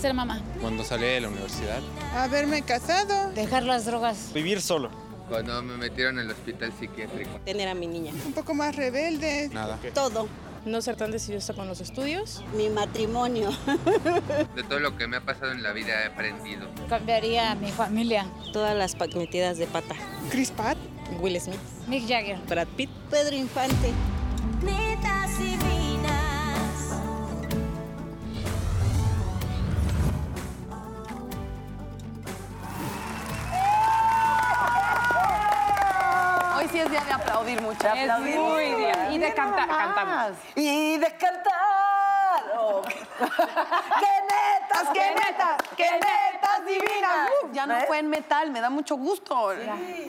Ser mamá. Cuando salí de la universidad. Haberme casado. Dejar las drogas. Vivir solo. Cuando me metieron en el hospital psiquiátrico. Tener a mi niña. Un poco más rebelde. Nada. Todo. No ser tan decidiosa con los estudios. Mi matrimonio. De todo lo que me ha pasado en la vida he aprendido. Cambiaría a mi familia. Todas las metidas de pata. Chris Pratt. Will Smith. Mick Jagger. Brad Pitt. Pedro Infante. Mucho. Aplaudir muy día. Y de cantar, cantamos. Y de cantar. Oh. ¡Qué netas, qué netas, qué netas divinas! Uh, ya no ¿Ves? fue en metal, me da mucho gusto.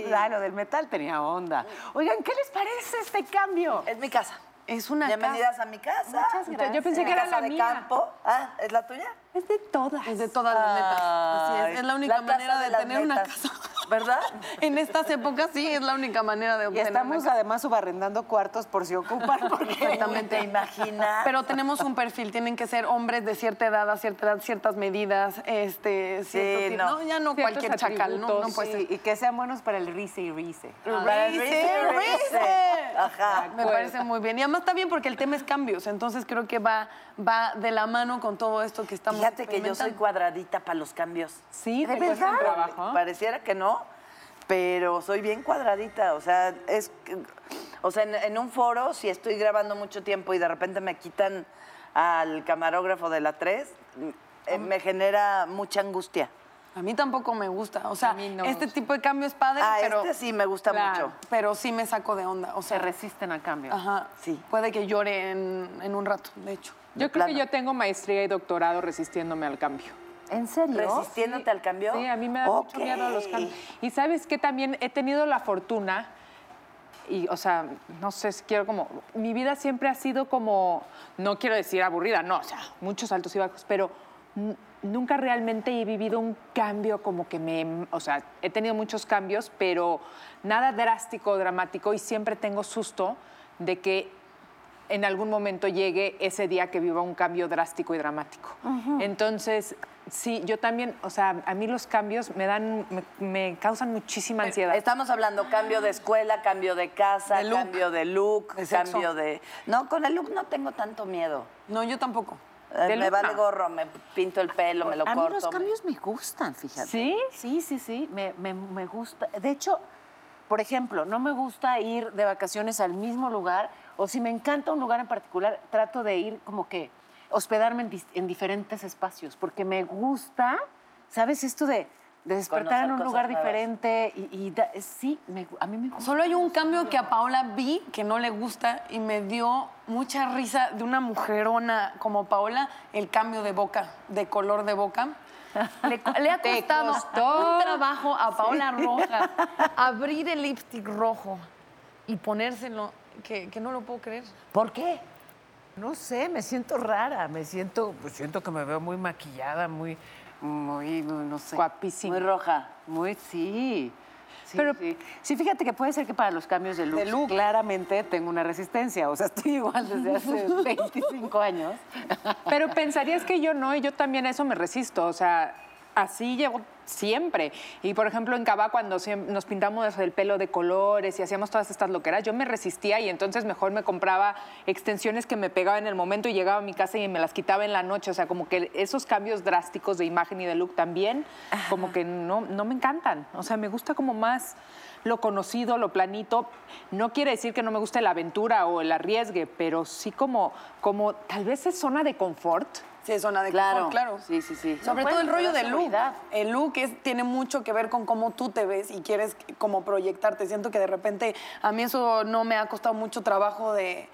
Claro, del metal tenía onda. Oigan, ¿qué les parece este cambio? Es mi casa. Es una Bienvenidas a mi casa. Muchas gracias. Yo pensé que era casa la de mía. campo. Ah, ¿es la tuya? Es de todas. Es de todas las netas. Así es. La única la manera de tener una casa. ¿Verdad? En estas épocas sí, es la única manera de Y obtener estamos una casa. además subarrendando cuartos por si ocupan, porque Exactamente. ¿Te imaginas? Pero tenemos un perfil, tienen que ser hombres de cierta edad, a cierta edad, ciertas medidas, este, cierto Sí, tipo- no. ya no Ciertos cualquier chacal, no, no puede sí, ser. y que sean buenos para el rice y rice. Para Rice, rice, rice. Ajá. Me parece muy bien. Y además está bien porque el tema es cambios, entonces creo que va, va de la mano con todo esto que estamos Fíjate que yo soy cuadradita para los cambios. Sí, ¿De te cuesta un verdad? trabajo. Pareciera que no, pero soy bien cuadradita. O sea, es. O sea, en, en un foro, si estoy grabando mucho tiempo y de repente me quitan al camarógrafo de la 3, eh, me genera mucha angustia. A mí tampoco me gusta. O sea, A mí no. este tipo de cambio es padre, Ah, pero, este sí me gusta Claro. mucho. pero sí me saco de onda. O Se sea, resisten a cambio. ajá, Sí. Puede que llore en, en un rato, de hecho. Yo creo que yo tengo maestría y doctorado resistiéndome al cambio. ¿En serio? ¿Resistiéndote al cambio? Sí, a mí me da mucho Ok. miedo los cambios. Y sabes que también he tenido la fortuna, y o sea, no sé si quiero como, mi vida siempre ha sido como, no quiero decir aburrida, no, o sea, muchos altos y bajos, pero nunca realmente he vivido un cambio como que me, o sea, he tenido muchos cambios, pero nada drástico, dramático, y siempre tengo susto de que en algún momento llegue ese día que viva un cambio drástico y dramático. Entonces, sí, yo también, o sea, a mí los cambios me dan, me, me causan muchísima ansiedad. Estamos hablando cambio de escuela, cambio de casa, De cambio de look, De cambio de... No, con el look no tengo tanto miedo. No, yo tampoco. Eh, ¿De me look vale no? gorro, me pinto el pelo, me lo a corto. mí los cambios me gustan, fíjate. ¿Sí? Sí, sí, sí, me, me- me gusta. De hecho, por ejemplo, no me gusta ir de vacaciones al mismo lugar, o si me encanta un lugar en particular, trato de ir como que hospedarme en, diferentes espacios, porque me gusta, ¿sabes? Esto de, de despertar en un lugar nuevas. diferente y, y da- sí, me- a mí me gusta. Solo hay un cambio que a Paola vi que no le gusta y me dio mucha risa de una mujerona como Paola, el cambio de boca, de color de boca. Le, ha costado costó. un trabajo a Paola Roja abrir el lipstick rojo y ponérselo, que, que no lo puedo creer. ¿Por qué? No sé, me siento rara, me siento, pues siento que me veo muy maquillada, muy, Muy, no, no sé. Guapísimo. Muy roja. Muy, sí. Sí, Pero- sí. Sí, fíjate que puede ser que para los cambios de look, claramente tengo una resistencia. O sea, estoy igual desde hace 25 años. Pero pensarías que yo no, y yo también a eso me resisto. O sea, así llevo siempre. Y por ejemplo, en Cava, cuando nos pintamos el pelo de colores y hacíamos todas estas loqueras, yo me resistía y entonces mejor me compraba extensiones que me pegaba en el momento y llegaba a mi casa y me las quitaba en la noche. O sea, como que esos cambios drásticos de imagen y de look también, como que no, no me encantan. O sea, me gusta como más lo conocido, lo planito. No quiere decir que no me guste la aventura o el arriesgue, pero sí como, como tal vez es zona de confort. Sí, zona de Claro. confort, claro. Sí, sí, sí. Sobre todo el rollo del look. El look es, tiene mucho que ver con cómo tú te ves y quieres como proyectarte. Siento que de repente a mí eso no me ha costado mucho trabajo de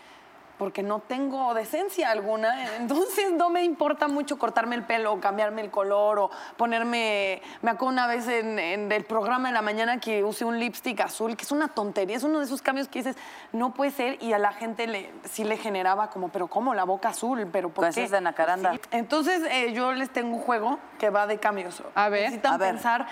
porque no tengo decencia alguna, entonces no me importa mucho cortarme el pelo, cambiarme el color o ponerme, me acuerdo una vez en, en el programa de la mañana que usé un lipstick azul, que es una tontería, es uno de esos cambios que dices, no puede ser y a la gente le, sí le generaba como, pero ¿cómo? La boca azul, pero ¿por Pues qué? es de nacaranda. Sí. Entonces, eh, yo les tengo un juego que va de cambios. A ver. Necesitan A ver. pensar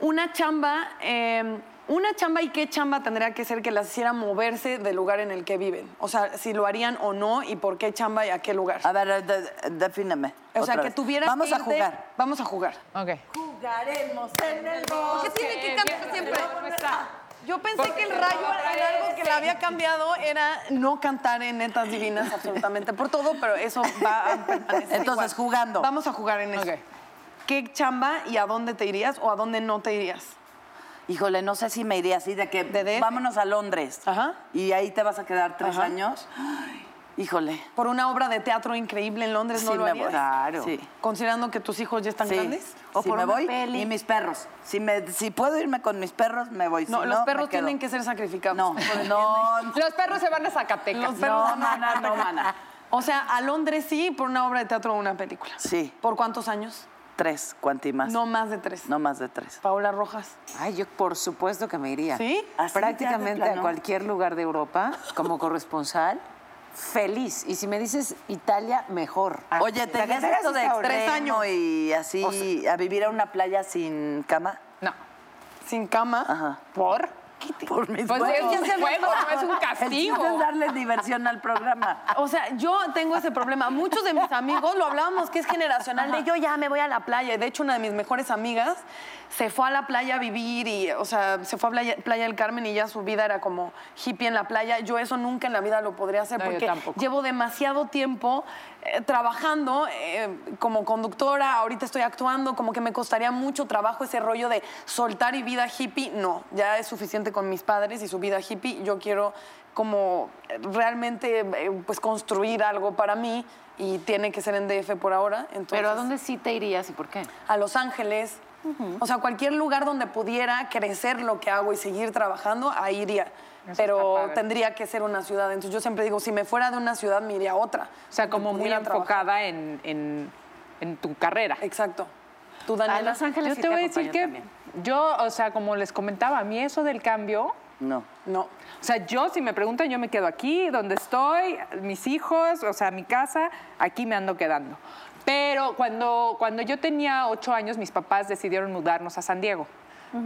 una chamba, eh, una chamba y qué chamba tendría que ser que las hiciera moverse del lugar en el que viven. O sea, si lo harían o no y por qué chamba y a qué lugar. A ver, de- defíneme. o sea, que tuviera Vamos que a jugar. Vamos a jugar. Ok. Jugaremos en el ¿Qué tiene que cambiar siempre? Yo pensé que el rayo era algo que le había cambiado era no cantar en netas divinas absolutamente por todo, pero eso va a permanecer Entonces, igual. jugando. Vamos a jugar en eso. Ok. ¿Qué chamba y a dónde te irías o a dónde no te irías? Híjole, no sé si me iría así de que ¿De vámonos a Londres. Ajá. Y ahí te vas a quedar tres Ajá. años. Ay, híjole. Por una obra de teatro increíble en Londres, ¿no Sí, lo me harías? voy. Claro. Sí. Considerando que tus hijos ya están Sí. grandes. O por me una voy peli. y mis perros. Si, me, si puedo irme con mis perros, me voy. No, Si los perros tienen que ser sacrificados. No, no, Los perros se van a Zacatecas. Los perros no, mana, no, mana. O sea, a Londres sí, por una obra de teatro o una película. Sí, ¿Por cuántos años? Tres, cuanti más. No más de tres. No más de tres. Paola Rojas. Ay, yo por supuesto que me iría. ¿Sí? ¿Así Prácticamente a cualquier lugar de Europa como corresponsal. Feliz. Y si me dices Italia, mejor. Oye, ¿te esto de tres años y así O sea- a vivir a una playa sin cama? No. Sin cama. Ajá. ¿Por? Por mis Pues huevos. es un juego, no es un castigo. es darle diversión al programa. O sea, yo tengo ese problema. Muchos de mis amigos lo hablábamos que es generacional de yo ya me voy a la playa. De hecho, una de mis mejores amigas se fue a la playa a vivir y, o sea, se fue a playa, Playa del Carmen y ya su vida era como hippie en la playa. Yo eso nunca en la vida lo podría hacer No, yo porque llevo demasiado tiempo eh, trabajando eh, como conductora. Ahorita estoy actuando, como que me costaría mucho trabajo ese rollo de soltar y vida hippie. No, ya es suficiente con mis padres y su vida hippie. Yo quiero como realmente eh, pues construir algo para mí y tiene que ser en DF por ahora. Entonces, Pero ¿a dónde sí te irías y por qué? a Los Ángeles. O sea, cualquier lugar donde pudiera crecer lo que hago y seguir trabajando, ahí iría. Pero tendría que ser una ciudad. Entonces yo siempre digo, si me fuera de una ciudad, me iría a otra. O sea, como muy enfocada en, en- en tu carrera. Exacto. ¿Tú, A Daniela? Los Ángeles Yo sí te voy a decir que también. yo, o sea, como les comentaba, a mí eso del cambio, No. No. o sea, yo si me preguntan, yo me quedo aquí, donde estoy, mis hijos, o sea, mi casa, aquí me ando quedando. Pero cuando, cuando yo tenía ocho años, mis papás decidieron mudarnos a San Diego.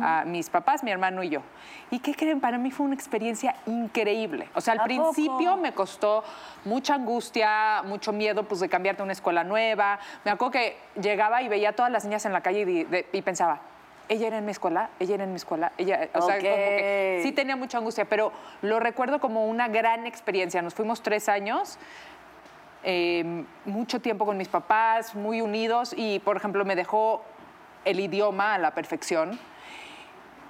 A mis papás, mi hermano y yo. ¿Y qué creen? Para mí fue una experiencia increíble. O sea, al ¿A principio poco? me costó mucha angustia, mucho miedo pues, de cambiarte a una escuela nueva. Me acuerdo que llegaba y veía a todas las niñas en la calle y, di- de- y pensaba, ella era en mi escuela, ella era en mi escuela, ella, o sea, como que sí tenía mucha angustia, pero lo recuerdo como una gran experiencia. Nos fuimos tres años, eh, mucho tiempo con mis papás, muy unidos y, por ejemplo, me dejó el idioma a la perfección.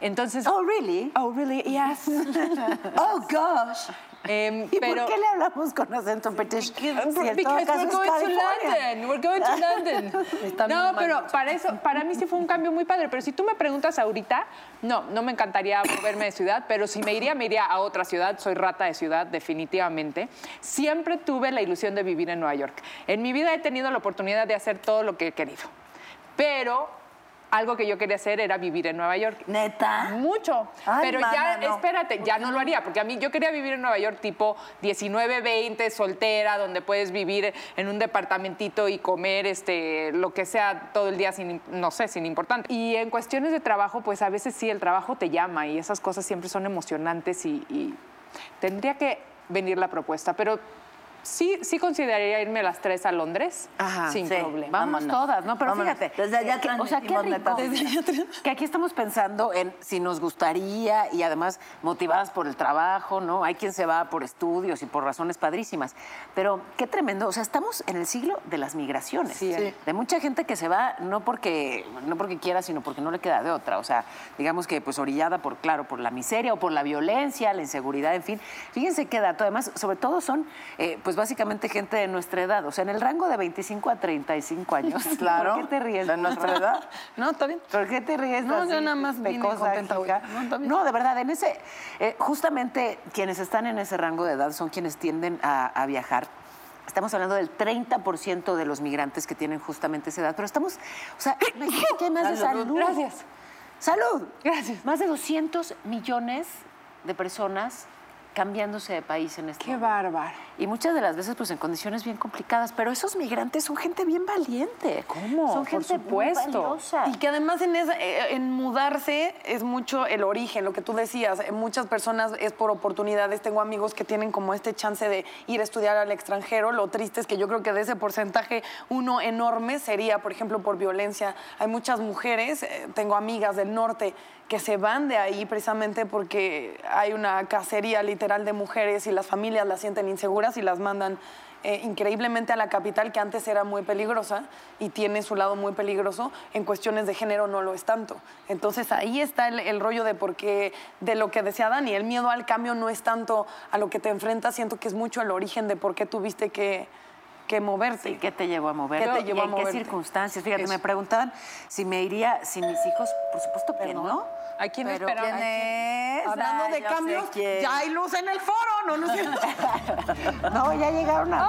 Entonces, Oh, really? oh, really? Yes. Oh, gosh. Em, ¿Y pero, por qué le hablamos con acento british? Si Because we're going to. London. We're going to London. No, pero para eso, para mí sí fue un cambio muy padre. Pero si tú me preguntas ahorita, no, no me encantaría moverme de ciudad, pero si me iría, me iría a otra ciudad. Soy rata de ciudad, definitivamente. Siempre tuve la ilusión de vivir en Nueva York. En mi vida he tenido la oportunidad de hacer todo lo que he querido. Pero algo que yo quería hacer era vivir en Nueva York. ¿Neta? Mucho. Ay, pero ya, no. espérate, ya no lo haría, porque a mí yo quería vivir en Nueva York tipo 19, 20, soltera, donde puedes vivir en un departamentito y comer este, lo que sea todo el día sin, no sé, sin importante. Y en cuestiones de trabajo, pues a veces sí, el trabajo te llama y esas cosas siempre son emocionantes y, y tendría que venir la propuesta, pero sí, sí consideraría irme a las tres a Londres Ajá, sin sí. problema. Vamos Vámonos. todas, ¿no? Pero Vámonos. fíjate. Desde allá que- o sea, qué rico. netas. Que aquí estamos pensando en si nos gustaría y además motivadas por el trabajo, ¿no? Hay quien se va por estudios y por razones padrísimas. Pero qué tremendo. O sea, estamos en el siglo de las migraciones. Sí, Sí. De mucha gente que se va no porque, no porque quiera, sino porque no le queda de otra. O sea, digamos que pues orillada por, claro, por la miseria o por la violencia, la inseguridad, en fin. Fíjense qué dato. Además, sobre todo son, eh, pues básicamente gente de nuestra edad. O sea, en el rango de 25 a 35 años. Claro. ¿Por qué te ríes? ¿De nuestra edad? No, está bien. ¿Por qué te ríes? No, así, yo nada más pecosa? No. No, de verdad, en ese, eh, justamente quienes están en ese rango de edad son quienes tienden a, a viajar. Estamos hablando del 30% de los migrantes que tienen justamente esa edad, pero estamos, o sea, hay más de Salud. salud. Gracias. Salud. Gracias. Más de 200 millones de personas cambiándose de país en este Qué momento. bárbaro. Y muchas de las veces, pues, en condiciones bien complicadas. Pero esos migrantes son gente bien valiente. ¿Cómo? Son Por gente supuesto. muy valiosa. Y que además en, esa- eh, en mudarse es mucho el origen, lo que tú decías. Muchas personas es por oportunidades. Tengo amigos que tienen como este chance de ir a estudiar al extranjero. Lo triste es que yo creo que de ese porcentaje uno enorme sería, por ejemplo, por violencia. Hay muchas mujeres, eh, tengo amigas del norte que se van de ahí precisamente porque hay una cacería literal de mujeres y las familias las sienten inseguras y las mandan eh, increíblemente a la capital, que antes era muy peligrosa y tiene su lado muy peligroso, en cuestiones de género no lo es tanto. Entonces ahí está el, el rollo de por qué, de lo que decía Dani, el miedo al cambio no es tanto a lo que te enfrentas, siento que es mucho el origen de por qué tuviste que, que moverte. Sí, ¿qué te llevó a mover? ¿Qué te ¿Y llevó a en qué moverte? circunstancias? Fíjate, Eso. me preguntaban si me iría sin mis hijos. Por supuesto que no. ¿A quién Pero? ¿Quién es? Hablando de cambios, quién. ya hay luz en el foro, ¿no? no. No, ya llegaron a...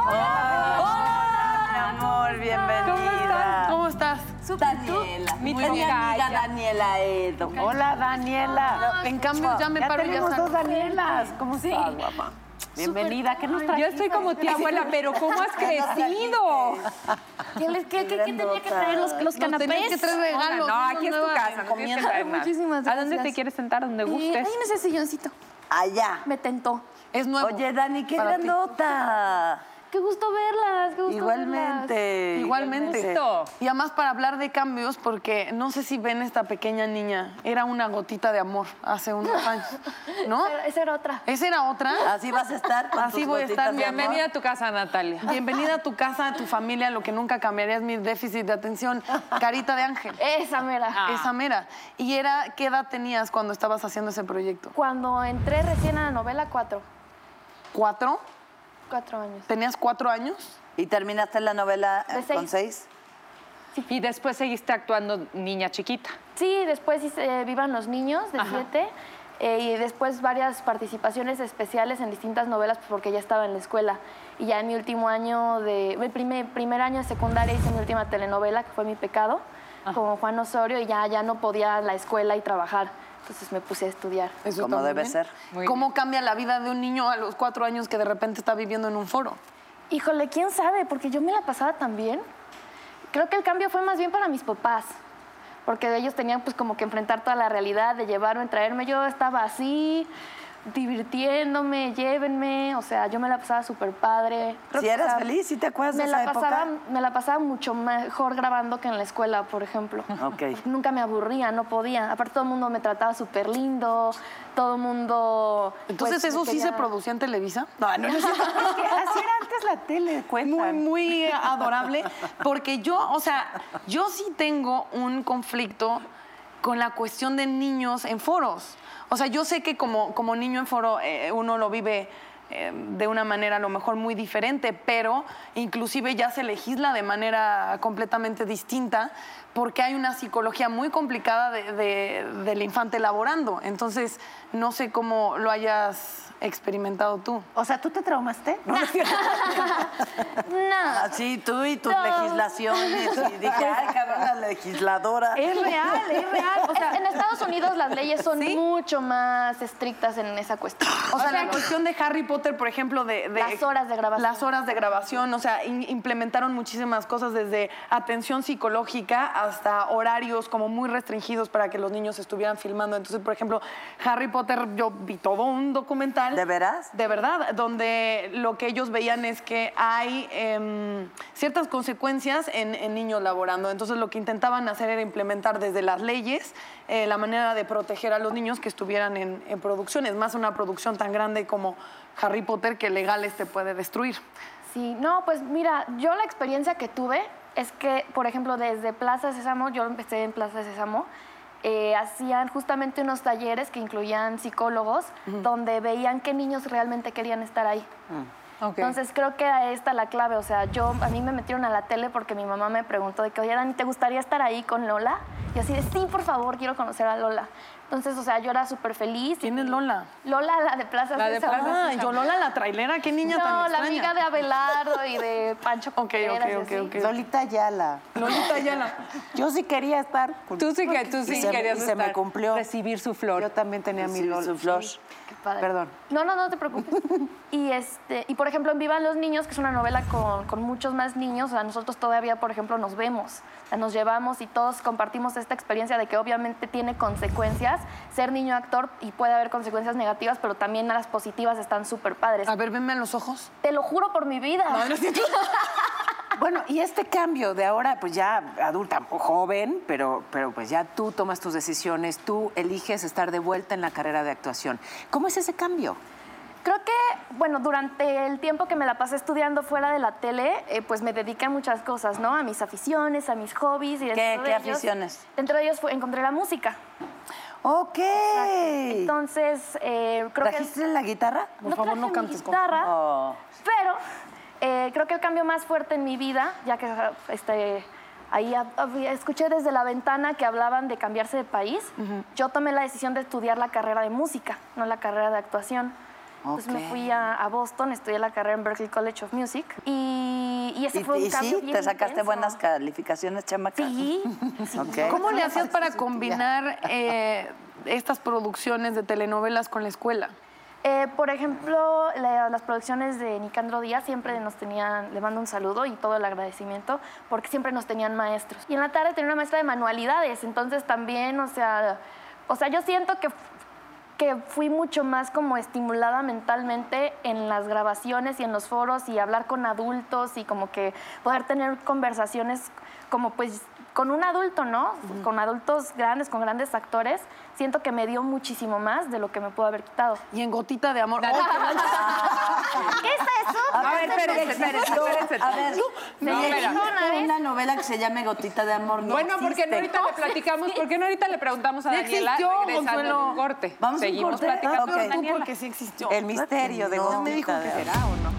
Mi amor, bienvenida. ¿Cómo estás? Daniela. Mi Muy bien, amiga. Daniela Edo. Hola, Daniela. En cambio, ya me Ya paro y ya tenemos dos Danielas. ¿Cómo estás, guapa? Bienvenida. ¿Qué nos Yo trajiste? estoy como tía abuela, pero ¿cómo has crecido? ¿Qué, les- qué- qué- qué tenía que traer los, los tenías canapés? que traer regalos. No, aquí es tu casa, no tienes que encomienda. traer nada. Muchísimas ¿A dónde te gracias. quieres sentar? Donde Eh, gustes. ahí en ese silloncito. Allá. Me tentó. Es nuevo. Oye, Dani, qué Para ti. Qué gusto verlas, qué gusto Igualmente. Igualmente. Esto. Y además para hablar de cambios, porque no sé si ven esta pequeña niña, era una gotita de amor hace unos años, ¿no? verlas. Esa era otra. ¿Esa era otra? Así vas a estar con Así tus voy a estar. Bienvenida a tu casa, Natalia. Bienvenida a tu casa, a tu familia. Lo que nunca cambiaría es mi déficit de atención. Carita de ángel. Esa mera. Esa mera. ¿Y era qué edad tenías cuando estabas haciendo ese proyecto? Cuando entré recién a la novela, cuatro. ¿Cuatro? Cuatro años. ¿Tenías cuatro años? ¿Y terminaste la novela eh, seis. con seis? Y después seguiste actuando niña chiquita. Sí, después hice Vivan los Niños, de siete. eh, y después varias participaciones especiales en distintas novelas porque ya estaba en la escuela. Y ya en mi último año de... Mi primer, primer año de secundaria hice mi última telenovela, que fue Mi Pecado, con Juan Osorio, y ya, ya no podía la escuela y trabajar. Entonces me puse a estudiar. Eso Como debe bien. ser. Muy ¿Cómo cambia la vida de un niño a los cuatro años que de repente está viviendo en un foro? Híjole, quién sabe, porque yo me la pasaba tan bien. Creo que el cambio fue más bien para mis papás, porque ellos tenían pues como que enfrentar toda la realidad de llevarme, traerme. Yo estaba así, divirtiéndome, llévenme, o sea, yo me la pasaba súper padre. Creo Si eras sea, feliz, ¿sí te acuerdas de me esa la pasaba, época? Me la pasaba mucho mejor grabando que en la escuela, por ejemplo. Ok. Nunca me aburría, no podía. Aparte todo el mundo me trataba súper lindo, todo el mundo... Entonces, pues, ¿eso me sí se producía en Televisa? No, no, no. Así era antes la tele, muy, cuentan. muy adorable, porque yo, o sea, yo sí tengo un conflicto con la cuestión de niños en foros. O sea, yo sé que como, como niño en foro eh, uno lo vive eh, de una manera a lo mejor muy diferente, pero inclusive ya se legisla de manera completamente distinta porque hay una psicología muy complicada de- de- del infante laborando. Entonces, no sé cómo lo hayas experimentado tú. O sea, ¿tú te traumaste? No, no. No. Así tú y tus No. legislaciones. Y dije, ay, cabrón, la legisladora. Es real, es real. O sea, en Estados Unidos las leyes son mucho más estrictas en esa cuestión. O sea, la cuestión de Harry Potter, por ejemplo, de, de- Las horas de grabación. Las horas de grabación, o sea, in- implementaron muchísimas cosas desde atención psicológica hasta horarios como muy restringidos para que los niños estuvieran filmando. Entonces, por ejemplo, Harry Potter, yo vi todo un documental. ¿De veras? De verdad, donde lo que ellos veían es que hay em, ciertas consecuencias en, en niños laborando. Entonces lo que intentaban hacer era implementar desde las leyes eh, la manera de proteger a los niños que estuvieran en, en producciones, más una producción tan grande como Harry Potter que legales te puede destruir. Sí, no, pues mira, yo la experiencia que tuve es que, por ejemplo, desde Plaza Sésamo, yo empecé en Plaza Sésamo, eh, hacían justamente unos talleres que incluían psicólogos, donde veían qué niños realmente querían estar ahí. Entonces creo que era esta la clave, o sea, yo a mí me metieron a la tele porque mi mamá me preguntó de que, oye, Dani, ¿te gustaría estar ahí con Lola? Y así de, sí, por favor, quiero conocer a Lola. Entonces, o sea, yo era súper feliz. ¿Quién es Lola? Lola, la de Plaza La de. Plaza Sésamo. yo Lola la trailera, qué niña no, tan la extraña. amiga de Abelardo y de Pancho Ok, Contreras ok, así. ok, ok. Lolita Ayala. Lolita Ayala. Yo sí quería estar. con- Tú sí que tú sí Y se- querías y se me estar- cumplió. recibir su flor. Yo también tenía mi Lola. su flor. Sí. Padre. Perdón. No, no, no te preocupes. y, este, y por ejemplo, en Vivan los Niños, que es una novela con, con muchos más niños, o sea, nosotros todavía, por ejemplo, nos vemos, o sea, nos llevamos y todos compartimos esta experiencia de que obviamente tiene consecuencias ser niño actor y puede haber consecuencias negativas, pero también las positivas están súper padres. A ver, venme a los ojos. Te lo juro por mi vida. Bueno, y este cambio de ahora, pues ya adulta, joven, pero, pero pues ya tú tomas tus decisiones, tú eliges estar de vuelta en la carrera de actuación. ¿Cómo es ese cambio? Creo que, bueno, durante el tiempo que me la pasé estudiando fuera de la tele, eh, pues me dediqué a muchas cosas, ¿no? A mis aficiones, a mis hobbies. Y dentro ¿Qué, de qué ellos- aficiones? Dentro de ellos fue- encontré la música. Ok. Entonces, eh, creo que... ¿Trajiste la guitarra? no traje mi guitarra, Oh. pero eh, creo que el cambio más fuerte en mi vida, ya que este, ahí escuché desde la ventana que hablaban de cambiarse de país, yo tomé la decisión de estudiar la carrera de música, no la carrera de actuación. Entonces me Ok. fui a, a Boston, estudié la carrera en Berklee College of Music y, y ese ¿Y, fue un y cambio sí? bien ¿Te sacaste intenso. buenas calificaciones, chamaca? Sí. Ok. ¿Cómo le hacías para combinar eh, estas producciones de telenovelas con la escuela? Eh, por ejemplo, la- las producciones de Nicandro Díaz siempre nos tenían, le mando un saludo y todo el agradecimiento, porque siempre nos tenían maestros. Y en la tarde tenía una maestra de manualidades, entonces también, o sea, o sea, yo siento que, que fui mucho más como estimulada mentalmente en las grabaciones y en los foros y hablar con adultos y como que poder tener conversaciones como pues con un adulto, ¿no? Con adultos grandes, con grandes actores, siento que me dio muchísimo más de lo que me pudo haber quitado. Y en Gotita de Amor. ¿Qué es eso? A ver, espérense, espérense, espérense. A ver, No, ¿no existe una novela que se llame Gotita de Amor? No bueno, porque no ahorita le platicamos, ¿por qué no ahorita le preguntamos a Daniela existió, regresando Consuelo. de un corte? ¿Vamos Seguimos platicando con Daniela. porque sí existió. El misterio de No, Gotita me dijo que. ¿Será o no?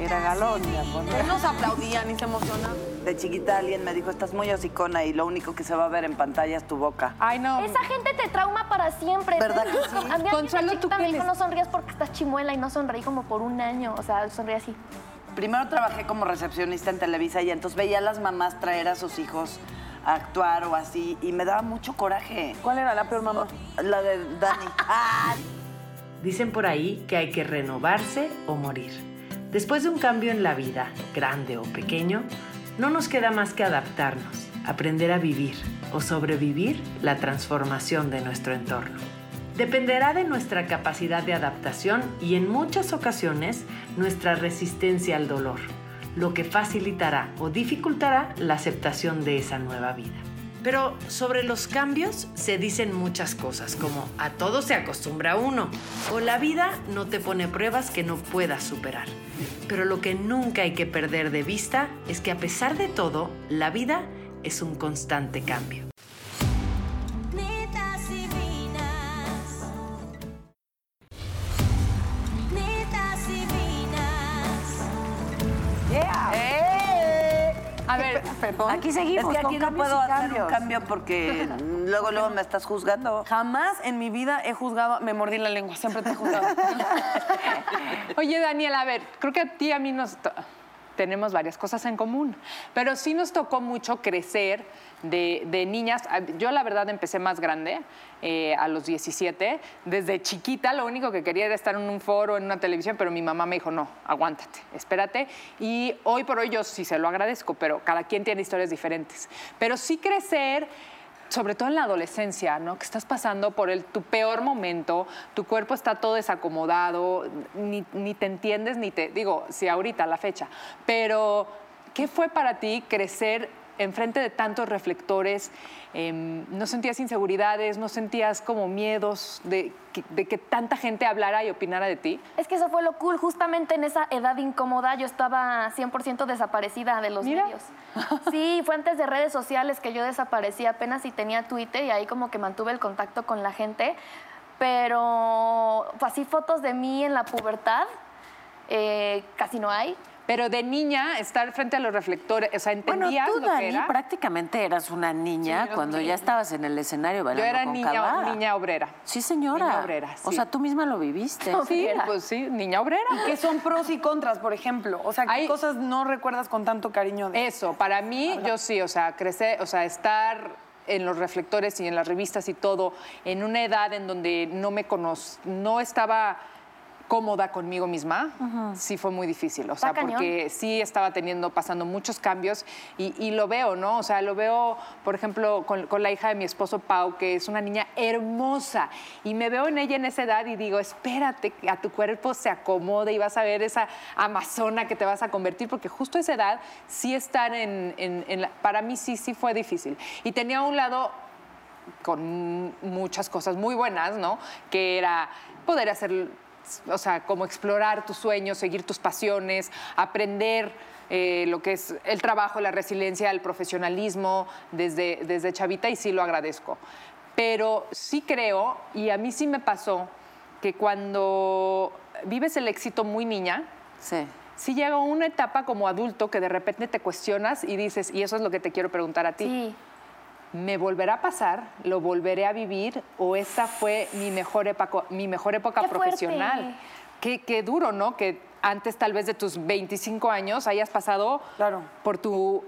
Era galón, mi amor. Él nos aplaudían y se emocionaba. De chiquita alguien me dijo, estás muy hocicona y lo único que se va a ver en pantalla es tu boca. Ay, no. Esa gente te trauma para siempre. ¿Verdad que sí? A mí Consuelo, ¿tú chiquita me dijo, no sonrías porque estás chimuela y no sonreí como por un año. O sea, sonreí así. Primero trabajé como recepcionista en Televisa y entonces veía a las mamás traer a sus hijos a actuar o así y me daba mucho coraje. ¿Cuál era la peor mamá? La de Dani. Dicen por ahí que hay que renovarse o morir. Después de un cambio en la vida, grande o pequeño, no nos queda más que adaptarnos, aprender a vivir o sobrevivir la transformación de nuestro entorno. Dependerá de nuestra capacidad de adaptación y en muchas ocasiones nuestra resistencia al dolor, lo que facilitará o dificultará la aceptación de esa nueva vida. Pero sobre los cambios se dicen muchas cosas, como a todo se acostumbra uno, o la vida no te pone pruebas que no puedas superar. Pero lo que nunca hay que perder de vista es que a pesar de todo, la vida es un constante cambio. Netas divinas. A ver, perdón. Aquí es seguimos. que aquí no puedo hacer un cambio porque luego luego me estás juzgando. Jamás en mi vida he juzgado, me mordí la lengua, siempre te he juzgado. Oye, Daniela, a ver, creo que a ti a mí nos tenemos varias cosas en común, pero sí nos tocó mucho crecer de, de niñas. Ah, Yo la verdad empecé más grande, eh, a los 17. Desde chiquita lo único que quería era estar en un foro, en una televisión, pero mi mamá me dijo, no, aguántate, espérate. Y hoy por hoy yo sí se lo agradezco, pero cada quien tiene historias diferentes. Pero sí crecer sobre todo en la adolescencia, ¿no? Que estás pasando por el, tu peor momento, tu cuerpo está todo desacomodado, ni, ni te entiendes, ni te. Digo, sí, ahorita, la fecha. Pero, ¿qué fue para ti crecer enfrente de tantos reflectores? Em, ¿No sentías inseguridades? ¿No sentías como miedos de que, de que tanta gente hablara y opinara de ti? Es que eso fue lo cool. Justamente en esa edad incómoda yo estaba 100% desaparecida de los Mira. medios. Sí, fue antes de redes sociales que yo desaparecí apenas y tenía Twitter y ahí como que mantuve el contacto con la gente. Pero así fotos de mí en la pubertad eh, casi no hay. Pero de niña, estar frente a los reflectores, o sea, Bueno, ¿entendías tú, lo Dani, que era? prácticamente eras una niña Sí, cuando niña. ya estabas en el escenario Yo bailando era con niña, Cavada. niña obrera. Sí, señora. Niña obrera, O sea, tú misma lo viviste. Sí, Obrera. pues sí, niña obrera. ¿Qué son pros y contras, por ejemplo? O sea, ¿qué Hay- cosas no recuerdas con tanto cariño? De... Eso, para mí, yo sí, o sea, crecer, o sea, estar en los reflectores y en las revistas y todo, en una edad en donde no me conoc no estaba cómoda conmigo misma, sí fue muy difícil. O sea, porque sí estaba teniendo, pasando muchos cambios y, y lo veo, ¿no? O sea, lo veo, por ejemplo, con, con la hija de mi esposo Pau, que es una niña hermosa y me veo en ella en esa edad y digo, espérate a tu cuerpo se acomode y vas a ver esa amazona que te vas a convertir, porque justo a esa edad sí estar en, en- en la- para mí sí, sí fue difícil. Y tenía un lado con muchas cosas muy buenas, ¿no? Que era poder hacer, o sea, como explorar tus sueños, seguir tus pasiones, aprender eh, lo que es el trabajo, la resiliencia, el profesionalismo desde, desde chavita y sí lo agradezco. Pero sí creo, y a mí sí me pasó, que cuando vives el éxito muy niña, Sí. sí llega una etapa como adulto que de repente te cuestionas y dices, y eso es lo que te quiero preguntar a ti. Sí. ¿Me volverá a pasar? ¿Lo volveré a vivir? ¿O esta fue mi mejor época, mi mejor época Qué profesional? Qué, qué duro, ¿no? Que antes tal vez de tus 25 años hayas pasado Claro. por tu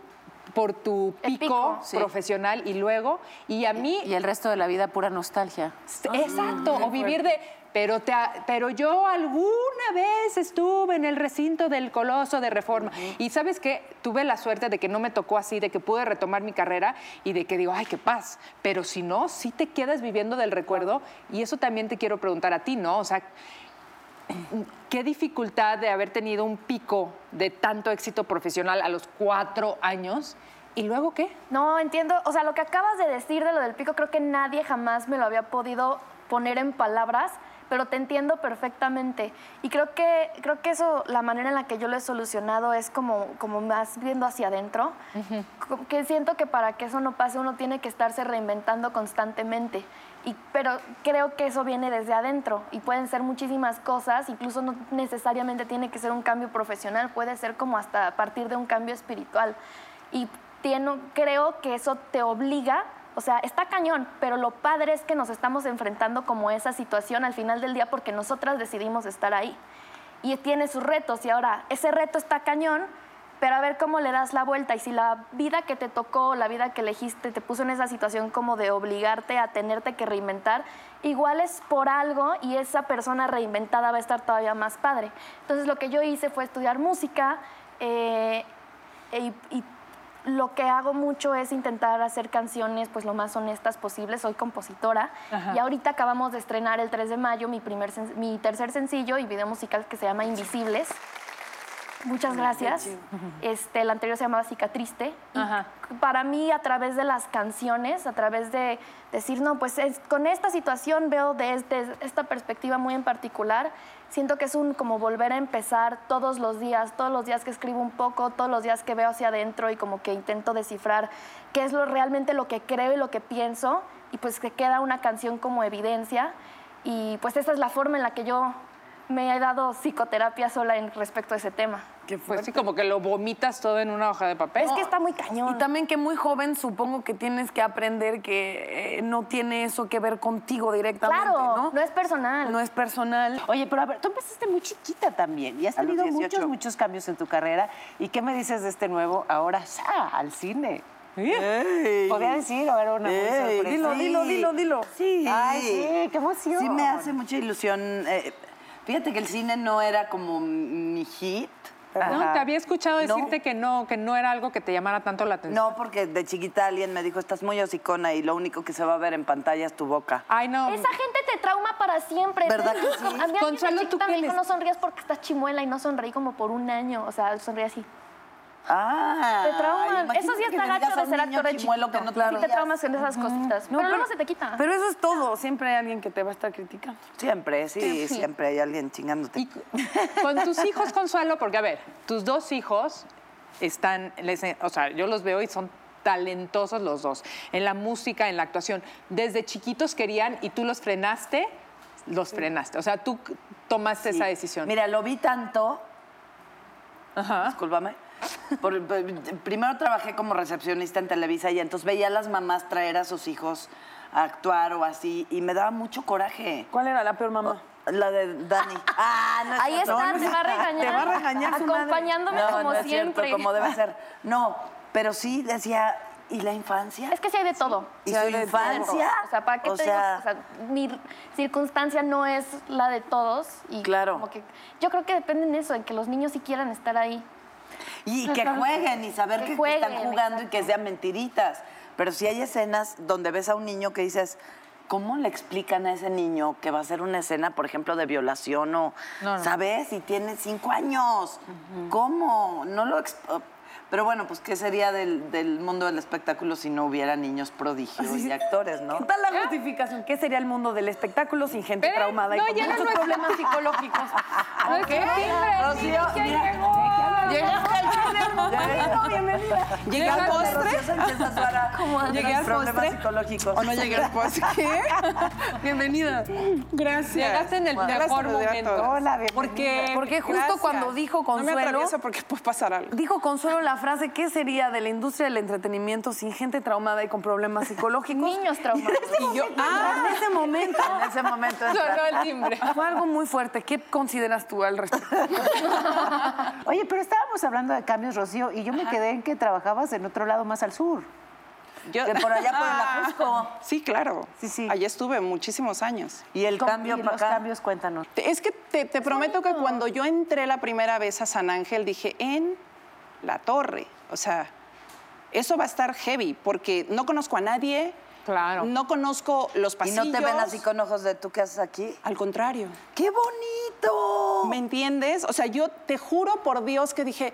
por tu pico, pico. Sí. profesional y luego y a mí Y el resto de la vida pura nostalgia. Exacto, o vivir de, pero, te, pero yo alguna vez estuve en el recinto del Coloso de Reforma. Y sabes qué, tuve la suerte de que no me tocó así, de que pude retomar mi carrera y de que digo, ay, qué paz. Pero si no, sí te quedas viviendo del recuerdo. Y eso también te quiero preguntar a ti, ¿no? O sea, qué dificultad de haber tenido un pico de tanto éxito profesional a los cuatro años. ¿Y luego qué? No, entiendo. O sea, lo que acabas de decir de lo del pico, creo que nadie jamás me lo había podido poner en palabras, pero te entiendo perfectamente. Y creo que, creo que eso, la manera en la que yo lo he solucionado es como, como más viendo hacia adentro. Co- Que siento que para que eso no pase uno tiene que estarse reinventando constantemente. Y, pero creo que eso viene desde adentro y pueden ser muchísimas cosas, incluso no necesariamente tiene que ser un cambio profesional, puede ser como hasta a partir de un cambio espiritual. Y tiene- creo que eso te obliga, o sea, está cañón, pero lo padre es que nos estamos enfrentando como esa situación al final del día porque nosotras decidimos estar ahí. Y tiene sus retos y ahora ese reto está cañón, pero a ver cómo le das la vuelta. Y si la vida que te tocó, la vida que elegiste, te puso en esa situación como de obligarte a tenerte que reinventar, igual es por algo y esa persona reinventada va a estar todavía más padre. Entonces lo que yo hice fue estudiar música eh, y, y lo que hago mucho es intentar hacer canciones pues lo más honestas posible. Soy compositora Ajá. y ahorita acabamos de estrenar el 3 de mayo mi, primer, mi tercer sencillo y video musical que se llama Invisibles. Muchas gracias. Este, el anterior se llamaba Cicatriste. Y Ajá. para mí, a través de las canciones, a través de decir, no, pues es- con esta situación veo desde esta perspectiva muy en particular, siento que es un como volver a empezar todos los días, todos los días que escribo un poco, todos los días que veo hacia adentro y como que intento descifrar qué es lo realmente lo que creo y lo que pienso, y pues que queda una canción como evidencia. Y pues esa es la forma en la que yo me he dado psicoterapia sola en respecto a ese tema. Qué Pues sí, como que lo vomitas todo en una hoja de papel. Es que está muy cañón. Y también que muy joven supongo que tienes que aprender que eh, no tiene eso que ver contigo directamente, Claro, ¿no? no es personal. No es personal. Oye, pero a ver, tú empezaste muy chiquita también y has A los tenido 18. muchos, muchos cambios en tu carrera. ¿Y qué me dices de este nuevo ahora ¡sa! al cine? Podría decir, ahora una muy Ey, sorpresa. Dilo, dilo, dilo, dilo. Sí. Ay, sí, qué emoción. Sí me hace mucha ilusión. eh, fíjate que el cine no era como mi hit. No, te había escuchado No. decirte que no, que no era algo que te llamara tanto la atención. No, porque de chiquita alguien me dijo, estás muy hocicona y lo único que se va a ver en pantalla es tu boca. Ay, no. Esa gente te trauma para siempre. ¿Verdad que sí? A mí Consuelo, de ¿tú chiquita qué me dijo, no sonrías porque estás chimuela y no sonreí como por un año. O sea, sonreí así. Ah. Te trauman. Eso sí está gacho de ser actor de chimuelo chiquito. que no sí te traumas en esas cositas. pero luego se te quita. Pero eso es todo. Siempre hay alguien que te va a estar criticando. Siempre, sí, siempre hay alguien chingándote. Y con tus hijos, Consuelo, porque a ver, tus dos hijos están, les- o sea, yo los veo y son talentosos los dos, en la música, en la actuación. Desde chiquitos querían y tú los frenaste, los frenaste. O sea, tú tomaste esa decisión. Mira, lo vi tanto, Ajá. discúlpame. Por- por- primero trabajé como recepcionista en Televisa y entonces veía a las mamás traer a sus hijos a actuar o así y me daba mucho coraje. ¿Cuál era la peor mamá? La de Dani. Ah, no es Ahí está, te va a regañar. Te va a regañar su madre. Acompañándome No, como no es siempre. cierto, como debe ser. No, pero sí decía, ¿y la infancia? Es que sí hay de todo. ¿Y Sí su hay de infancia? O sea, ¿para qué O te sea- digo? O sea, mi circunstancia no es la de todos. Y Claro. como que yo creo que depende en eso, en que los niños sí quieran estar ahí. Y que jueguen y saber que, Que están jugando y que sean mentiritas. Pero si hay escenas donde ves a un niño que dices, ¿cómo le explican a ese niño que va a ser una escena, por ejemplo, de violación o, No, no. ¿sabes? Y tiene cinco años. ¿Cómo? No lo... Pero bueno, pues ¿qué sería del, del mundo del espectáculo si no hubiera niños prodigios y actores, no? ¿Qué tal la justificación? ¿Qué sería el mundo del espectáculo sin gente traumada no, y con ya no muchos es- problemas psicológicos? No ¿Qué? timbre, Rocío, ya mira, llegó. Llegaste al primer momento, bienvenida. ¿Llegué al Llegaste, postre? ¿Llegué al problemas postre? psicológicos. ¿O no llegué al postre? ¿Qué? Bienvenida. Gracias. Llegaste en el mejor momento. Hola, bienvenida. Porque, Porque justo Gracias. cuando dijo No me Consuelo, atravieso porque puede pasar algo. dijo Consuelo la frase, ¿qué sería de la industria del entretenimiento sin gente traumada y con problemas psicológicos? Niños traumados. Y yo, ah, en ese momento. En ese momento Sonó el timbre. Fue algo muy fuerte. ¿Qué consideras tú al respecto? Oye, pero estábamos hablando de cambios, Rocío, y yo me quedé en que trabajabas en otro lado más al sur. Yo- Que por allá por el Ajusco. Sí, claro. Sí, sí. Allá estuve muchísimos años. Y el ¿Cómo- cambio y para los acá. cambios, cuéntanos. Es que te, te prometo que cuando yo entré la primera vez a San Ángel dije, en la torre, o sea, eso va a estar heavy porque no conozco a nadie, Claro. no conozco los Y pasillos. no te ven así con ojos de tú que haces aquí. Al contrario. ¡Qué bonito! ¿Me entiendes? O sea, yo te juro por Dios que dije,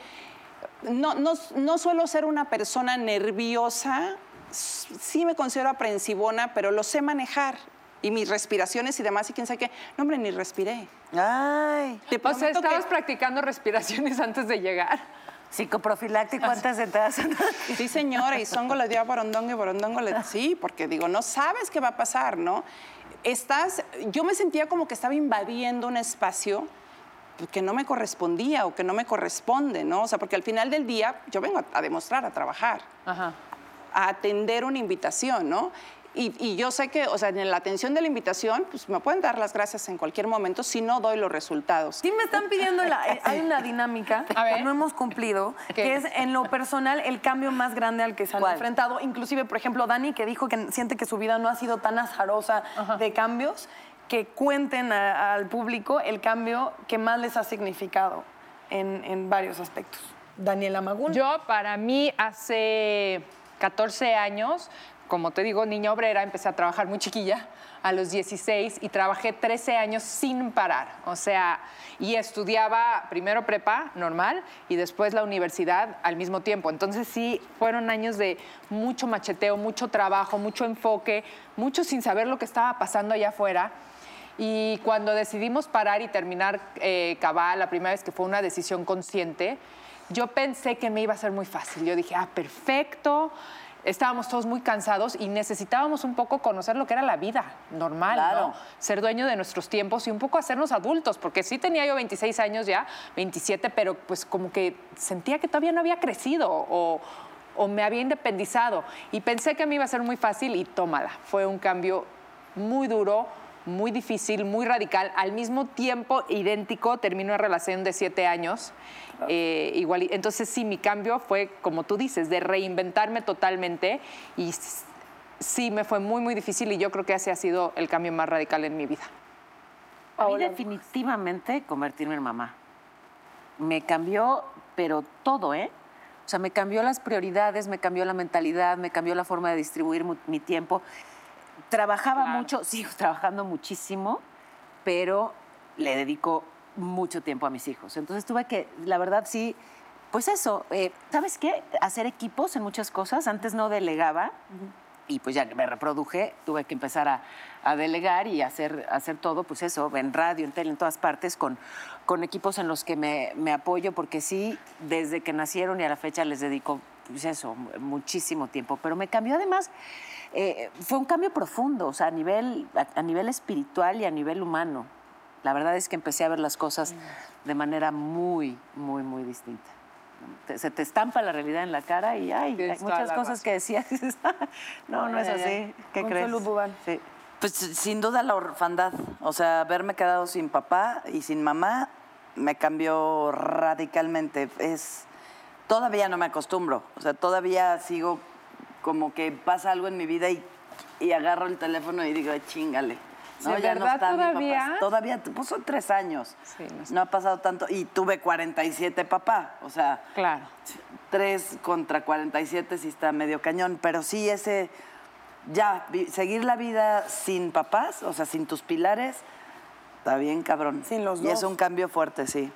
no, no, no suelo ser una persona nerviosa, sí me considero aprensivona, pero lo sé manejar. Y mis respiraciones y demás, y quién sabe qué. No, hombre, ni respiré. Ay. Te O sea, prometo que- estabas practicando respiraciones antes de llegar. Psicoprofiláctico antes de entrar. Sí, señora, y songo le dio a borondongo y borondongo le... Sí, porque digo, no sabes qué va a pasar, ¿no? Estás... Yo me sentía como que estaba invadiendo un espacio que no me correspondía o que no me corresponde, ¿no? O sea, porque al final del día yo vengo a, a demostrar, a trabajar, Ajá. a atender una invitación, ¿no? Y, y yo sé que, o sea, en la atención de la invitación, pues me pueden dar las gracias en cualquier momento si no doy los resultados. Sí me están pidiendo, la, eh, hay una dinámica A ver. que no hemos cumplido, que es en lo personal el cambio más grande al que se han ¿Cuál? enfrentado. Inclusive, por ejemplo, Dani, que dijo que siente que su vida no ha sido tan azarosa de cambios, que cuenten a- al público el cambio que más les ha significado en, en varios aspectos. Daniela Magún. Yo, para mí, hace 14 años, como te digo, niña obrera, empecé a trabajar muy chiquilla, a los 16, y trabajé 13 años sin parar. O sea, y estudiaba primero prepa, normal, y después la universidad al mismo tiempo. Entonces sí, fueron años de mucho macheteo, mucho trabajo, mucho enfoque, mucho sin saber lo que estaba pasando allá afuera. Y cuando decidimos parar y terminar eh, Cabal, la primera vez que fue una decisión consciente, yo pensé que me iba a ser muy fácil. Yo dije, ah, perfecto. Estábamos todos muy cansados y necesitábamos un poco conocer lo que era la vida normal, Claro. ¿no? Ser dueño de nuestros tiempos y un poco hacernos adultos, porque sí tenía yo 26 años ya, 27, pero pues como que sentía que todavía no había crecido o, o me había independizado. Y pensé que me iba a ser muy fácil y tómala. Fue un cambio muy duro, muy difícil, muy radical. Al mismo tiempo, idéntico, terminó una relación de siete años. Eh, igual, y- entonces sí, mi cambio fue, como tú dices, de reinventarme totalmente y sí me fue muy, muy difícil y yo creo que ese ha sido el cambio más radical en mi vida. A mí definitivamente convertirme en mamá. Me cambió, pero todo, ¿eh? O sea, me cambió las prioridades, me cambió la mentalidad, me cambió la forma de distribuir mi tiempo. Trabajaba mucho, sigo trabajando muchísimo, pero le dedico mucho tiempo a mis hijos. Entonces tuve que, la verdad sí, pues eso, eh, ¿sabes qué? Hacer equipos en muchas cosas. Antes no delegaba y pues ya que me reproduje, tuve que empezar a, a delegar y hacer, hacer todo, pues eso, en radio, en tele, en todas partes, con, con equipos en los que me, me apoyo, porque sí, desde que nacieron y a la fecha les dedico, pues eso, mu- muchísimo tiempo. Pero me cambió además, eh, fue un cambio profundo, o sea, a nivel, a, a nivel espiritual y a nivel humano. La verdad es que empecé a ver las cosas de manera muy, muy, muy distinta. Te- se te estampa la realidad en la cara y ay, hay muchas cosas razón. que decías. dices, no, no es así. ¿Qué Consuelo crees? Sí. Pues sin duda la orfandad. O sea, haberme quedado sin papá y sin mamá me cambió radicalmente. Es. Todavía no me acostumbro. O sea, todavía sigo como que pasa algo en mi vida y, y agarro el teléfono y digo, chingale. No, ¿De ya no verdad están mis todavía? Todavía, pues son tres años. no, ha pasado tanto. Y tuve 47 papá. O sea, Claro. tres contra 47 sí está medio cañón. Pero sí ese, ya, seguir la vida sin papás, o sea, sin tus pilares, está bien cabrón. Sin los Y es dos. un cambio fuerte, sí.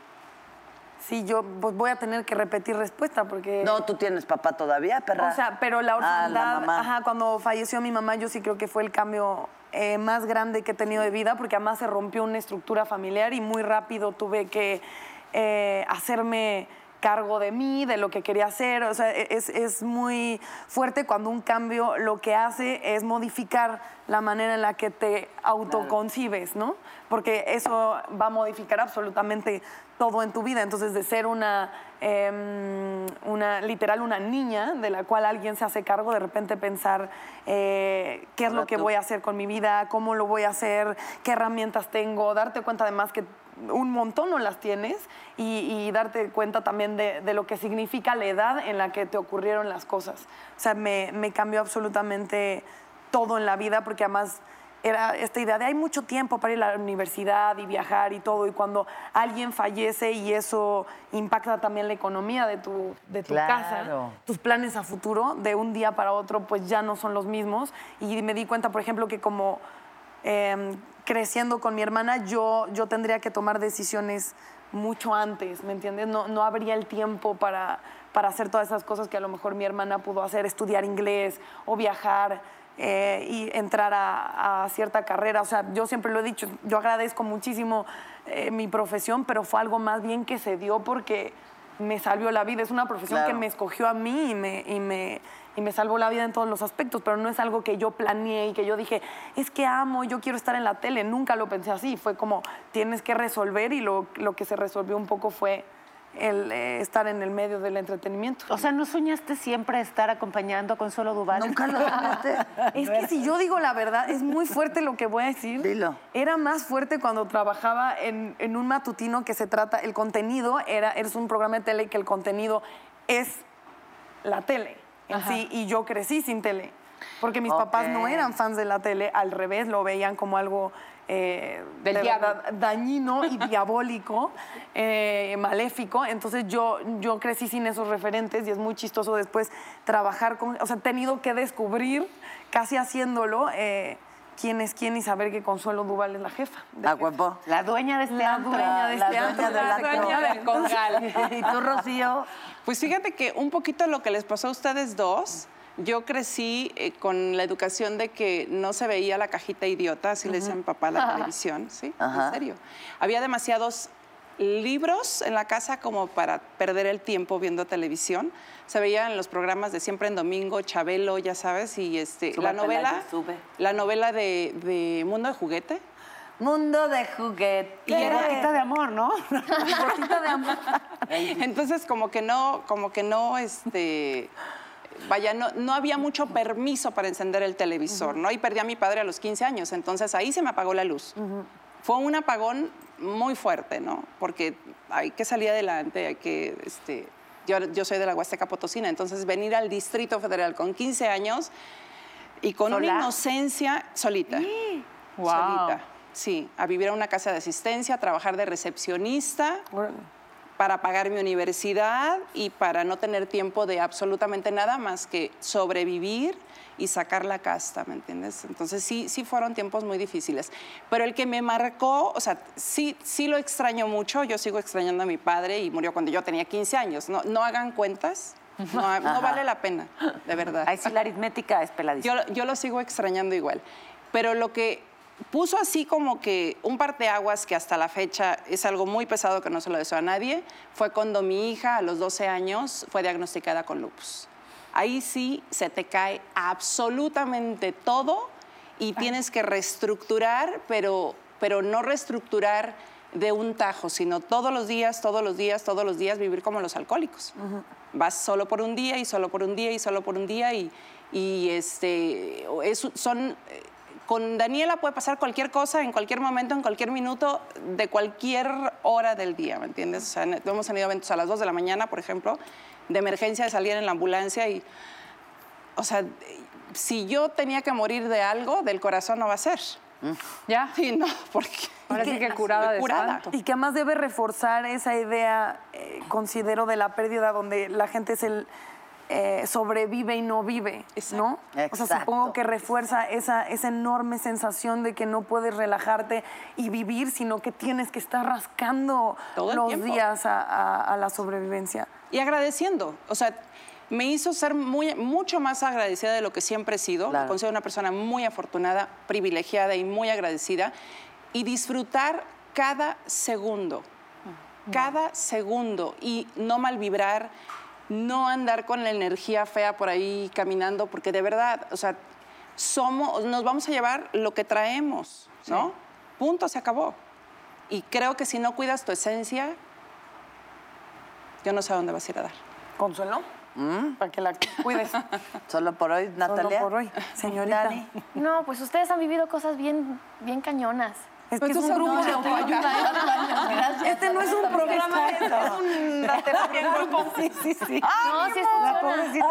Sí, yo pues, voy a tener que repetir respuesta porque... No, tú tienes papá todavía, perra. O sea, pero la Ah, orfandad, la mamá. ajá, cuando falleció mi mamá, yo sí creo que fue el cambio eh, más grande que he tenido de vida, porque además se rompió una estructura familiar y muy rápido tuve que eh, hacerme cargo de mí, de lo que quería hacer. O sea, e-, es, es muy fuerte cuando un cambio lo que hace es modificar la manera en la que te autoconcibes, ¿no? Porque eso va a modificar absolutamente todo en tu vida. Entonces, de ser una, em, una literal, una niña de la cual alguien se hace cargo, de repente pensar eh, qué es Ahora lo que tú. voy a hacer con mi vida, cómo lo voy a hacer, qué herramientas tengo, darte cuenta además que un montón no las tienes y, y darte cuenta también de, de lo que significa la edad en la que te ocurrieron las cosas. O sea, me, me cambió absolutamente todo en la vida porque además era esta idea de hay mucho tiempo para ir a la universidad y viajar y todo y cuando alguien fallece y eso impacta también la economía de tu, de tu Claro. casa, tus planes a futuro de un día para otro pues ya no son los mismos y me di cuenta por ejemplo que como eh, creciendo con mi hermana, yo, yo tendría que tomar decisiones mucho antes, ¿me entiendes? No, no habría el tiempo para, para hacer todas esas cosas que a lo mejor mi hermana pudo hacer, estudiar inglés o viajar eh, y entrar a, cierta carrera. O sea, yo siempre lo he dicho, yo agradezco muchísimo eh, mi profesión, pero fue algo más bien que se dio porque me salvó la vida. Es una profesión Claro. que me escogió a mí y me, y, me, y me salvó la vida en todos los aspectos, pero no es algo que yo planeé y que yo dije, es que amo, yo quiero estar en la tele. Nunca lo pensé así. Fue como, tienes que resolver y lo, lo que se resolvió un poco fue el eh, estar en el medio del entretenimiento. O sea, ¿no soñaste siempre estar acompañando a Consuelo Duval? Nunca lo soñaste. Es que si yo digo la verdad, es muy fuerte lo que voy a decir. Dilo. Era más fuerte cuando trabajaba en, en un matutino que se trata, el contenido era, es un programa de tele que el contenido es la tele en Ajá. sí, y yo crecí sin tele. Porque mis papás no eran fans de la tele, al revés, lo veían como algo eh, Del de diablo. verdad dañino y diabólico, eh, maléfico. Entonces yo, yo crecí sin esos referentes y es muy chistoso después trabajar con, o sea, he tenido que descubrir, casi haciéndolo, eh, quién es quién y saber que Consuelo Duval es la jefa. de A jefa. huevo. La dueña de este La antro. dueña de La este dueña antro. del La antro. dueña del congal. ¿Y tú, Rocío? Pues fíjate que un poquito lo que les pasó a ustedes dos, yo crecí eh, con la educación de que no se veía la cajita idiota, así le decían papá a la televisión, ¿sí? En serio. Había demasiados libros en la casa como para perder el tiempo viendo televisión. Se veían los programas de Siempre en Domingo, Chabelo, ya sabes, y este, Sube, la novela, sube. la novela de, de Mundo de Juguete. Mundo de juguete. Y era gotita de amor, ¿no? Gotita de amor. Entonces, como que no, como que no, este, vaya, no, no había mucho permiso para encender el televisor, ¿no? Y perdí a mi padre a los 15 años, entonces ahí se me apagó la luz. Fue un apagón muy fuerte, ¿no? Porque hay que salir adelante, hay que, este, yo, yo soy de la Huasteca Potosina, entonces venir al Distrito Federal con 15 años y con ¿Sola? una inocencia solita. Wow. Solita. Sí, a vivir a una casa de asistencia, a trabajar de recepcionista para pagar mi universidad y para no tener tiempo de absolutamente nada más que sobrevivir y sacar la casta, ¿me entiendes? Entonces sí, sí fueron tiempos muy difíciles. Pero el que me marcó, o sea, sí, sí lo extraño mucho, yo sigo extrañando a mi padre y murió cuando yo tenía 15 años. No, no hagan cuentas, no, no vale la pena, de verdad. Ahí sí la aritmética es peladísima. Yo, yo lo sigo extrañando igual. Pero lo que puso así como que un parteaguas que hasta la fecha es algo muy pesado que no se lo deseo a nadie, fue cuando mi hija a los 12 años fue diagnosticada con lupus. Ahí sí se te cae absolutamente todo y tienes que reestructurar, pero, pero no reestructurar de un tajo, sino todos los días, todos los días, todos los días vivir como los alcohólicos. Vas solo por un día y solo por un día y solo por un día y, y este, es- son... Con Daniela puede pasar cualquier cosa en cualquier momento, en cualquier minuto, de cualquier hora del día, ¿me entiendes? O sea, hemos tenido eventos a las 2 de la mañana, por ejemplo, de emergencia, de salir en la ambulancia y... o sea, si yo tenía que morir de algo, del corazón no va a ser. ¿Ya? Sí, no, porque... Ahora sí que curada de espanto. Y que además debe reforzar esa idea, eh, considero, de la pérdida donde la gente es el eh, sobrevive y no vive, ¿no? O sea, Exacto. supongo que refuerza esa, esa enorme sensación de que no puedes relajarte y vivir, sino que tienes que estar rascando Todo los tiempo. días a, a- a la sobrevivencia. Y agradeciendo, o sea, me hizo ser muy, mucho más agradecida de lo que siempre he sido. Me considero una persona muy afortunada, privilegiada y muy agradecida. Y disfrutar cada segundo, cada segundo. Y no mal vibrar, no andar con la energía fea por ahí caminando, porque de verdad, o sea, somos, nos vamos a llevar lo que traemos, ¿no? Punto, se acabó. Y creo que si no cuidas tu esencia, yo no sé a dónde vas a ir a dar. Consuelo, para que la cuides. Solo por hoy, Natalia. por hoy, señorita. No, pues ustedes han vivido cosas bien, bien cañonas. Es Pues que es tú un grupo de no, autoayuda. Este no es un programa, es una terapia en grupo. Sí, sí, sí. No, sí La pobrecita.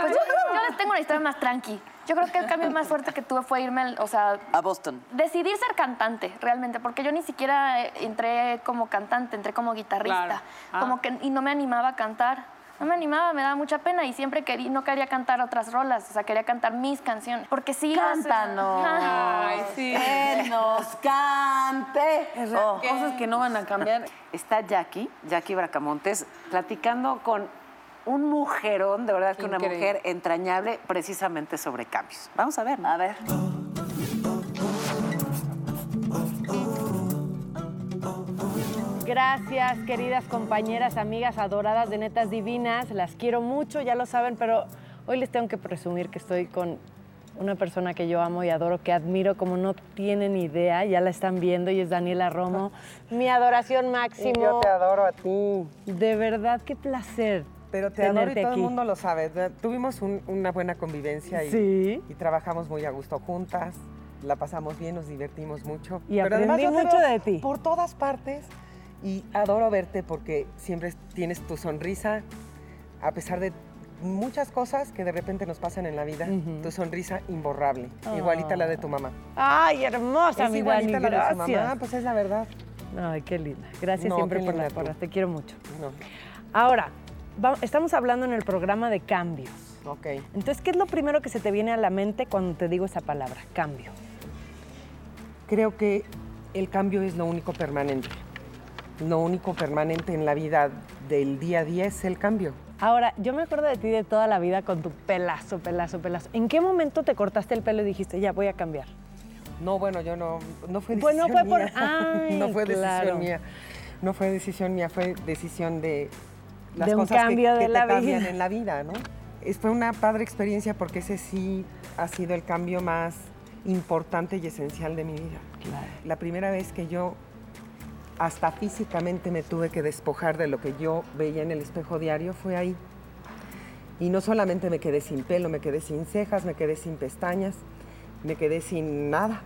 Pues yo, yo les tengo una historia más tranqui. Yo creo que el cambio más fuerte que tuve fue irme, al- o sea, A Boston. decidir ser cantante, realmente, porque yo ni siquiera eh, entré como cantante, entré como guitarrista. Claro. Ah. Como que, y no me animaba a cantar. No me animaba, me daba mucha pena y siempre quería, no quería cantar otras rolas, o sea, quería cantar mis canciones. Porque sí, Cántanos. Ay, sí. Que nos cante. Oh. Cosas que no van a cambiar. Está Jackie, Jackie Bracamontes, platicando con un mujerón, de verdad que una mujer entrañable, precisamente sobre cambios. Vamos a ver. ¿no? A ver. Gracias, queridas compañeras, amigas adoradas de Netas Divinas. Las quiero mucho, ya lo saben, pero hoy les tengo que presumir que estoy con una persona que yo amo y adoro, que admiro como no tienen idea, ya la están viendo y es Daniela Romo. Mi adoración máximo. Yo te adoro a ti. De verdad, qué placer. Pero te adoro y todo aquí. el mundo lo sabe. Tuvimos un- una buena convivencia y, Sí. y trabajamos muy a gusto juntas. La pasamos bien, nos divertimos mucho. Y Pero además aprendí yo te mucho veo de ti. Por todas partes y adoro verte porque siempre tienes tu sonrisa, a pesar de muchas cosas que de repente nos pasan en la vida, tu sonrisa imborrable, Oh. igualita a la de tu mamá. Ay, hermosa, es mi igualita Dani, a la de gracias. mamá, pues es la verdad. Ay, qué linda. Gracias No, siempre por las porras, te quiero mucho. No, Ahora, estamos hablando en el programa de cambios. ok. Entonces, ¿qué es lo primero que se te viene a la mente cuando te digo esa palabra? Cambio. Creo que el cambio es lo único permanente. Lo único permanente en la vida del día a día es el cambio. Ahora, yo me acuerdo de ti de toda la vida con tu pelazo, pelazo, pelazo. ¿En qué momento te cortaste el pelo y dijiste, ya voy a cambiar? No, bueno, yo no, no fue Bueno, decisión fue por- mía. Ay, no fue claro. decisión mía. No fue decisión mía, fue decisión de las De un cosas que- cambio que, de te la cambian vida. en la vida, ¿no? Es, fue una padre experiencia porque ese sí ha sido el cambio más importante y esencial de mi vida. La primera vez que yo hasta físicamente me tuve que despojar de lo que yo veía en el espejo diario fue ahí. Y no solamente me quedé sin pelo, me quedé sin cejas, me quedé sin pestañas, me quedé sin nada.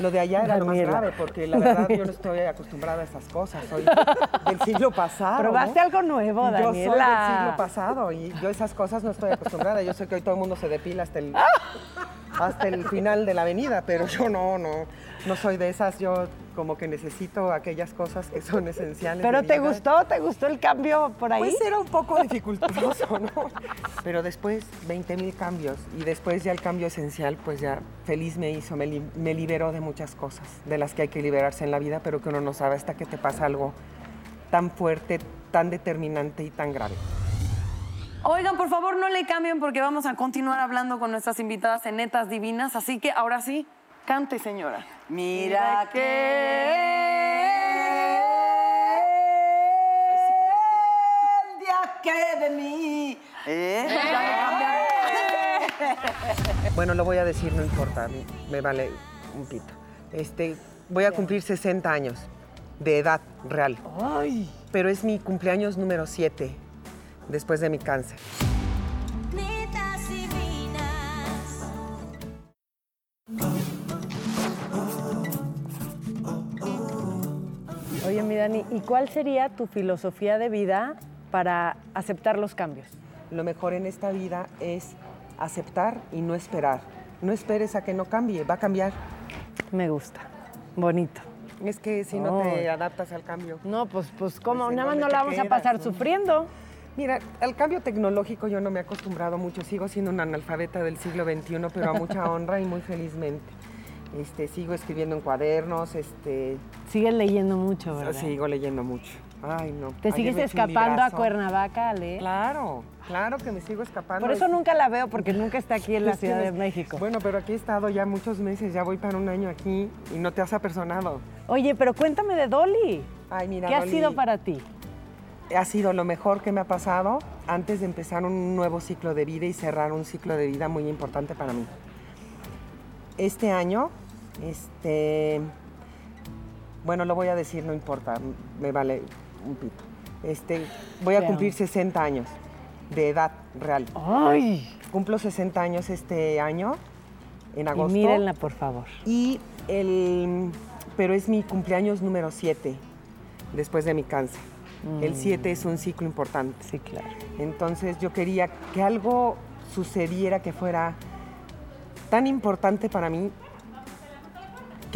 Lo de allá era lo más Daniela. grave, porque la verdad yo no estoy acostumbrada a esas cosas. Soy del siglo pasado. Probaste ¿no? algo nuevo, Yo soy del Daniela. siglo pasado y yo esas cosas no estoy acostumbrada. Yo sé que hoy todo el mundo se depila hasta el, hasta el final de la avenida, pero yo no, no, no soy de esas. Yo como que necesito aquellas cosas que son esenciales. ¿Pero te vida. gustó? ¿Te gustó el cambio por ahí? Pues era un poco dificultoso, ¿no? Pero después 20 mil cambios y después ya el cambio esencial, pues ya feliz me hizo, me, li- me liberó de muchas cosas, de las que hay que liberarse en la vida, pero que uno no sabe hasta que te pasa algo tan fuerte, tan determinante y tan grave. Oigan, por favor, no le cambien porque vamos a continuar hablando con nuestras invitadas en Netas Divinas. Así que ahora sí, cante, señora. Mira que el día que de mí. ¿Eh? Bueno, lo voy a decir, no importa, me vale un pito. Este, voy a cumplir 60 años de edad real. Pero es mi cumpleaños número 7 después de mi cáncer. ¿Y cuál sería tu filosofía de vida para aceptar los cambios? lo mejor en esta vida es aceptar y no esperar. No esperes a que no cambie, va a cambiar. Me gusta. Bonito. Es que si no te adaptas al cambio. No, pues, pues ¿cómo? Pues, ¿en Nada más no la vamos a pasar no? sufriendo. Mira, al cambio tecnológico yo no me he acostumbrado mucho, sigo siendo una analfabeta del siglo XXI, pero a mucha honra y muy felizmente. Este, sigo escribiendo en cuadernos, este... Sigues leyendo mucho, ¿verdad? Sigo leyendo mucho. Ay, no. ¿Te Ayer sigues escapando a. Cuernavaca, Ale? Claro, claro que me sigo escapando. Por eso Es- nunca la veo, porque nunca está aquí en la Ciudad de México. Bueno, pero aquí he estado ya muchos meses, ya voy para un año aquí y no te has apersonado. Oye, pero cuéntame de Dolly. Ay, mira, ¿Qué ha sido para ti? ha sido lo mejor que me ha pasado antes de empezar un nuevo ciclo de vida y cerrar un ciclo de vida muy importante para mí. Este año, este, bueno, lo voy a decir, no importa, me vale un pito. Este, voy a cumplir amo. 60 años de edad real. ¡Ay! Cumplo 60 años este año, en agosto. Y mírenla, por favor. Y el, pero es mi cumpleaños número 7, después de mi cáncer. El Mm. 7 es un ciclo importante. Sí, claro. Entonces yo quería que algo sucediera que fuera tan importante para mí,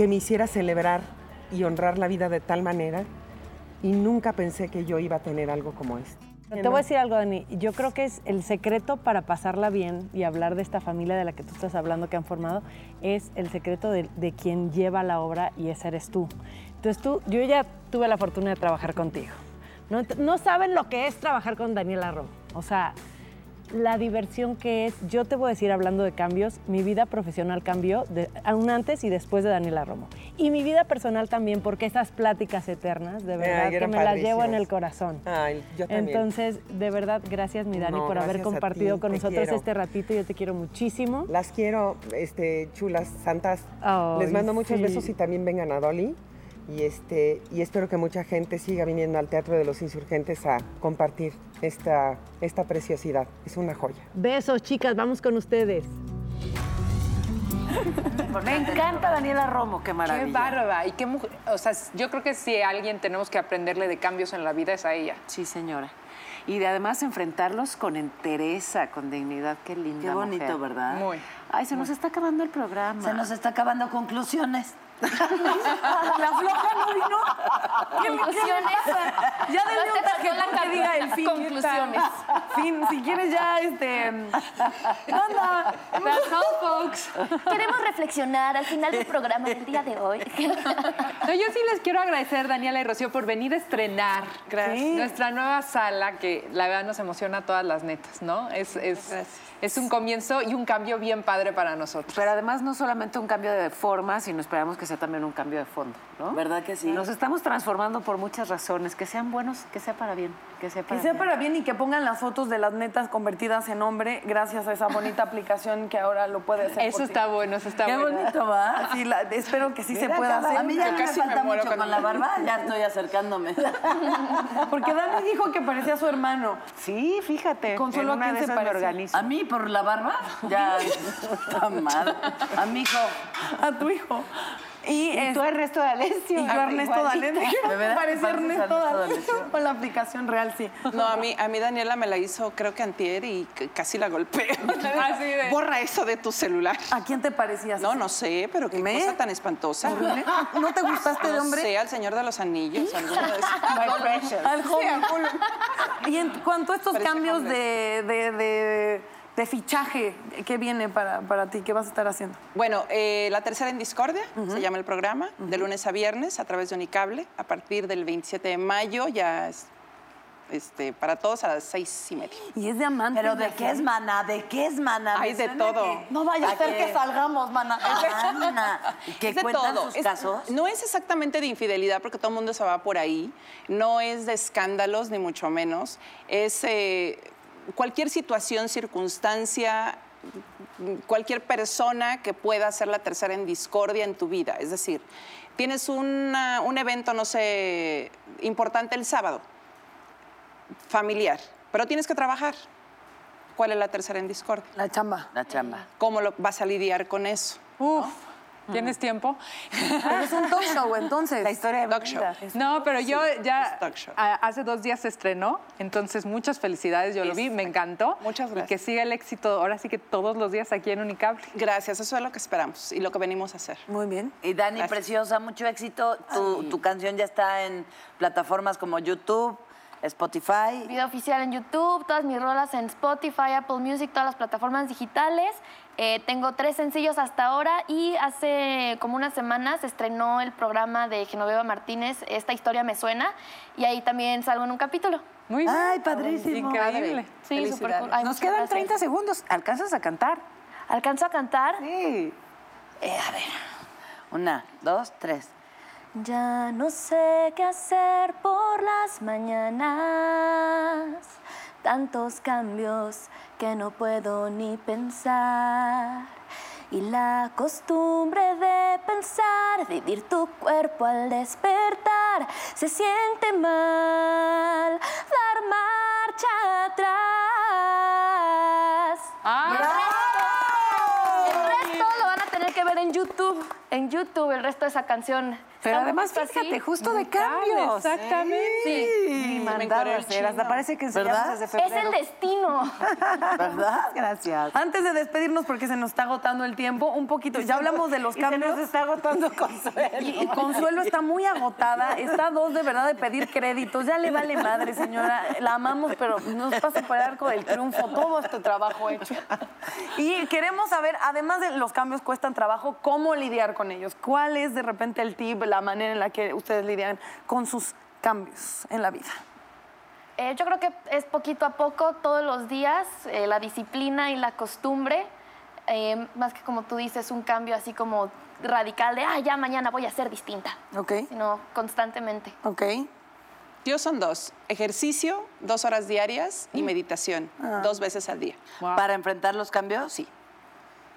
que me hiciera celebrar y honrar la vida de tal manera, y nunca pensé que yo iba a tener algo como esto. Te voy a decir algo, Dani. Yo creo que es el secreto para pasarla bien y hablar de esta familia de la que tú estás hablando que han formado, es el secreto de, de quien lleva la obra y ese eres tú. Entonces tú, yo ya tuve la fortuna de trabajar contigo. No, no saben lo que es trabajar con Daniela Romo. O sea, la diversión que es, yo te voy a decir hablando de cambios, mi vida profesional cambió de, aún antes y después de Daniela Romo. Y mi vida personal también, porque esas pláticas eternas, de verdad, Ay, que me las llevo en el corazón. Ay, yo también. Entonces, de verdad, gracias, mi Dani, No, por haber compartido ti, con nosotros quiero. este ratito. Yo te quiero muchísimo. Las quiero, este, chulas, santas. Les mando muchos besos y también vengan a Dolly. Y, este, y espero que mucha gente siga viniendo al Teatro de los Insurgentes a compartir esta, esta preciosidad. Es una joya. Besos, chicas, vamos con ustedes. Me encanta Daniela Romo, qué maravilla. Qué bárbara. Y qué mujer. O sea, yo creo que si a alguien tenemos que aprenderle de cambios en la vida es a ella. Sí, señora. Y de además enfrentarlos con entereza, con dignidad. Qué linda Qué bonito, mujer. ¿verdad? Muy. Ay, se nos está acabando el programa. Se nos está acabando conclusiones. La floja no vino. Conclusiones. Ya No denle un tarjetón que diga el fin. Conclusiones. Fin, si quieres ya, este... Anda. That's all, folks. Queremos reflexionar al final del programa del día de hoy. No, yo sí les quiero agradecer, Daniela y Rocío, por venir a estrenar Gracias. nuestra nueva sala, que la verdad nos emociona a todas las netas, ¿no? Es, es, es un comienzo y un cambio bien padre para nosotros. Pero además no solamente un cambio de forma, sino esperamos que sea también un cambio de fondo, ¿no? ¿Verdad que sí? Nos estamos transformando por muchas razones, que sean buenos, que sea para bien, que sea para Que sea bien. para bien y que pongan las fotos de las netas convertidas en hombre gracias a esa bonita aplicación que ahora lo puede hacer. Eso está bueno, eso está Qué bueno. bonito, ¿va? Sí, la- espero que sí se pueda hacer. A mí ya no me casi me falta mucho con la barba, ya estoy acercándome. Porque Dani dijo que parecía su hermano. Sí, fíjate. Con solo a quién se parece. organizo. ¿A mí por la barba? Ya, está mal. A mi hijo. A tu hijo. Y, Y tú Ernesto D'Alessio. Y yo Ernesto Igualito. D'Alessio. ¿De? Parece ¿Pareces Ernesto Ernesto D'Alessio. Con la aplicación real, sí. No, a mí, a mí Daniela me la hizo, creo que antier, y casi la golpeé. Así de- Borra eso de tu celular. ¿A quién te parecías? No, no sé, pero qué ¿Me? cosa tan espantosa. ¿No te gustaste de No hombre? sé, al Señor de los Anillos, alguno de esos. My precious. Al joven. Y en cuanto a estos Parece cambios de, de, de- de fichaje, ¿qué viene para, para ti? ¿Qué vas a estar haciendo? Bueno, eh, La Tercera en Discordia, se llama el programa, de lunes a viernes a través de Unicable. A partir del 27 de mayo ya es este, para todos a las seis y media. Y es de amante. ¿Pero de qué es mana? ¿De qué es mana? Hay de todo. que- No vaya a ser que salgamos, mana. Mana. ¿Que Es de cuentan todo. sus Es- casos? no es exactamente de infidelidad porque todo el mundo se va por ahí. No es de escándalos, ni mucho menos. Es eh, cualquier situación, circunstancia, cualquier persona que pueda ser la tercera en discordia en tu vida. Es decir, tienes una- un evento, no sé, importante el sábado, familiar, pero tienes que trabajar. ¿Cuál es la tercera en discordia? La chamba. La chamba. ¿Cómo lo vas a lidiar con eso? Uf. ¿Tienes tiempo? Pero es un talk show, entonces. La historia de Talk show. No, pero yo ya talk show. a- hace dos días se estrenó, entonces muchas felicidades, yo lo vi, me encantó. Muchas Y gracias. que siga el éxito, ahora sí que todos los días aquí en Unicable. Gracias, eso es lo que esperamos y lo que venimos a hacer. Muy bien. Y Dani, Gracias. preciosa, mucho éxito. Tu, tu canción ya está en plataformas como YouTube, Spotify. Video oficial en YouTube, todas mis rolas en Spotify, Apple Music, todas las plataformas digitales. Eh, tengo tres sencillos hasta ahora y hace como unas semanas se estrenó el programa de Genoveva Martínez, Esta historia me suena, y ahí también salgo en un capítulo. Muy bien. Ay, padrísimo. Increíble. Sí, súper cool. Ay, Nos quedan gracias. 30 segundos. ¿Alcanzas a cantar? ¿Alcanzo a cantar? Sí. Una, dos, tres. Ya no sé qué hacer por las mañanas, tantos cambios que no puedo ni pensar. Y la costumbre de pensar, vivir tu cuerpo al despertar, se siente mal dar marcha atrás. Ah, El resto lo van a tener que ver en YouTube. En YouTube, el resto de esa canción. Pero además, así. fíjate, justo de cambios. exactamente. Sí. Sí. Ni mandado a hacer. Hasta parece que ¿Verdad? desde Es febrero. el destino. ¿Verdad? Gracias. Antes de despedirnos, porque se nos está agotando el tiempo, un poquito. Ya hablamos de los Y se cambios. nos está agotando Consuelo. Y, y Consuelo está muy agotada, está a dos de verdad de pedir créditos, ya le vale madre, señora, la amamos, pero nos pasa por el arco del triunfo todo este trabajo hecho. Y queremos saber, además de los cambios cuestan trabajo, cómo lidiar con ellos, cuál es de repente el tip, la manera en la que ustedes lidian con sus cambios en la vida. Eh, yo creo que es poquito a poco, todos los días, eh, la disciplina y la costumbre, eh, más que como tú dices, un cambio así como radical de, ah, ya mañana voy a ser distinta, ¿Ok? sino constantemente. ¿Ok? Yo son dos, ejercicio, dos horas diarias y meditación, dos veces al día. ¿Para enfrentar los cambios? Sí.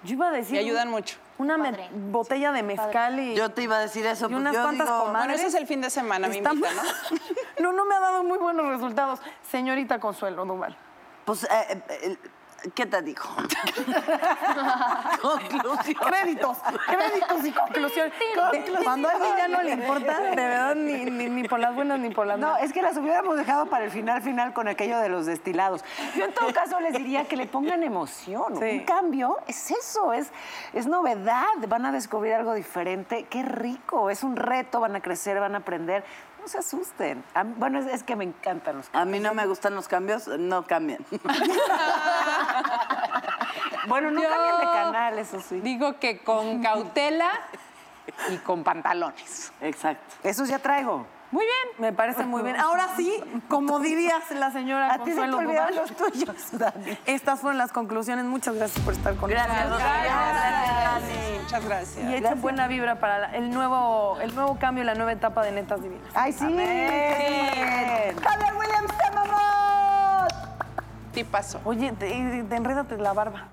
Yo iba a decir... Me ayudan mucho. Una Padre. botella de mezcal y... Yo te iba a decir eso. Y pues unas yo cuantas digo, comadres. Bueno, ese es el fin de semana, me invitan, ¿no? no, no me ha dado muy buenos resultados. Señorita Consuelo Duval. Pues, eh, eh, ¿qué te digo? Conclusión. Créditos, créditos y conclusión. Cuando a alguien ya no le importa, de verdad, ni, ni, ni por las buenas ni por las No, malas. es que las hubiéramos dejado para el final final con aquello de los destilados. Yo en todo caso les diría que le pongan emoción. Sí. Un cambio es eso, es, es novedad. Van a descubrir algo diferente. Qué rico, es un reto, van a crecer, van a aprender. No se asusten. A mí- bueno, es, es que me encantan los A mí no me gustan los cambios, no cambien. Bueno, no Yo cambien de canal, eso sí. Digo que con cautela y con pantalones. Exacto. Esos ya traigo. Muy bien. Me parece muy bien. Ahora sí, como dirías la señora A ti se te Consuelo Duval, los tuyos, Dani. estas fueron las conclusiones. Muchas gracias por estar con Gracias, nosotros. Dani. Muchas gracias. Y echen buena vibra para el nuevo, el nuevo cambio y la nueva etapa de Netas Divinas. ¡Ay, sí! Amén. ¡Javier Williams, te amamos! Tipazo. Oye, te, te enrédate la barba.